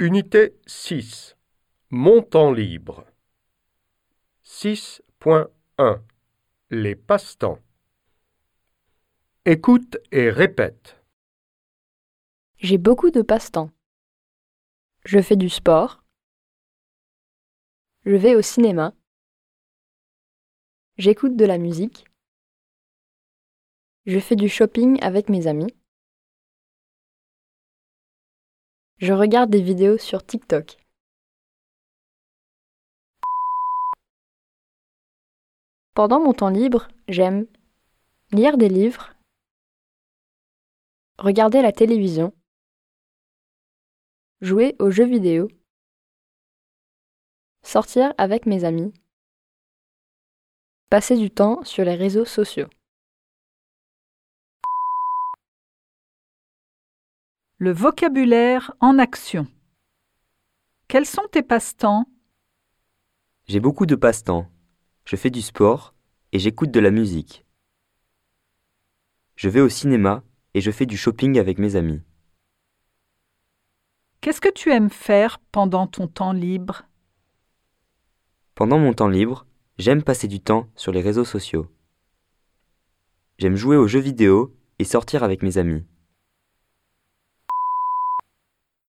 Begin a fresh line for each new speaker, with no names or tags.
Unité 6. Mon temps libre. 6.1. Les passe-temps. Écoute et répète.
J'ai beaucoup de passe-temps. Je fais du sport. Je vais au cinéma. J'écoute de la musique. Je fais du shopping avec mes amis. Je regarde des vidéos sur TikTok. Pendant mon temps libre, j'aime lire des livres, regarder la télévision, jouer aux jeux vidéo, sortir avec mes amis, passer du temps sur les réseaux sociaux.
Le vocabulaire en action. Quels sont tes passe-temps?
J'ai beaucoup de passe-temps. Je fais du sport et j'écoute de la musique. Je vais au cinéma et je fais du shopping avec mes amis.
Qu'est-ce que tu aimes faire pendant ton temps libre?
Pendant mon temps libre, j'aime passer du temps sur les réseaux sociaux. J'aime jouer aux jeux vidéo et sortir avec mes amis.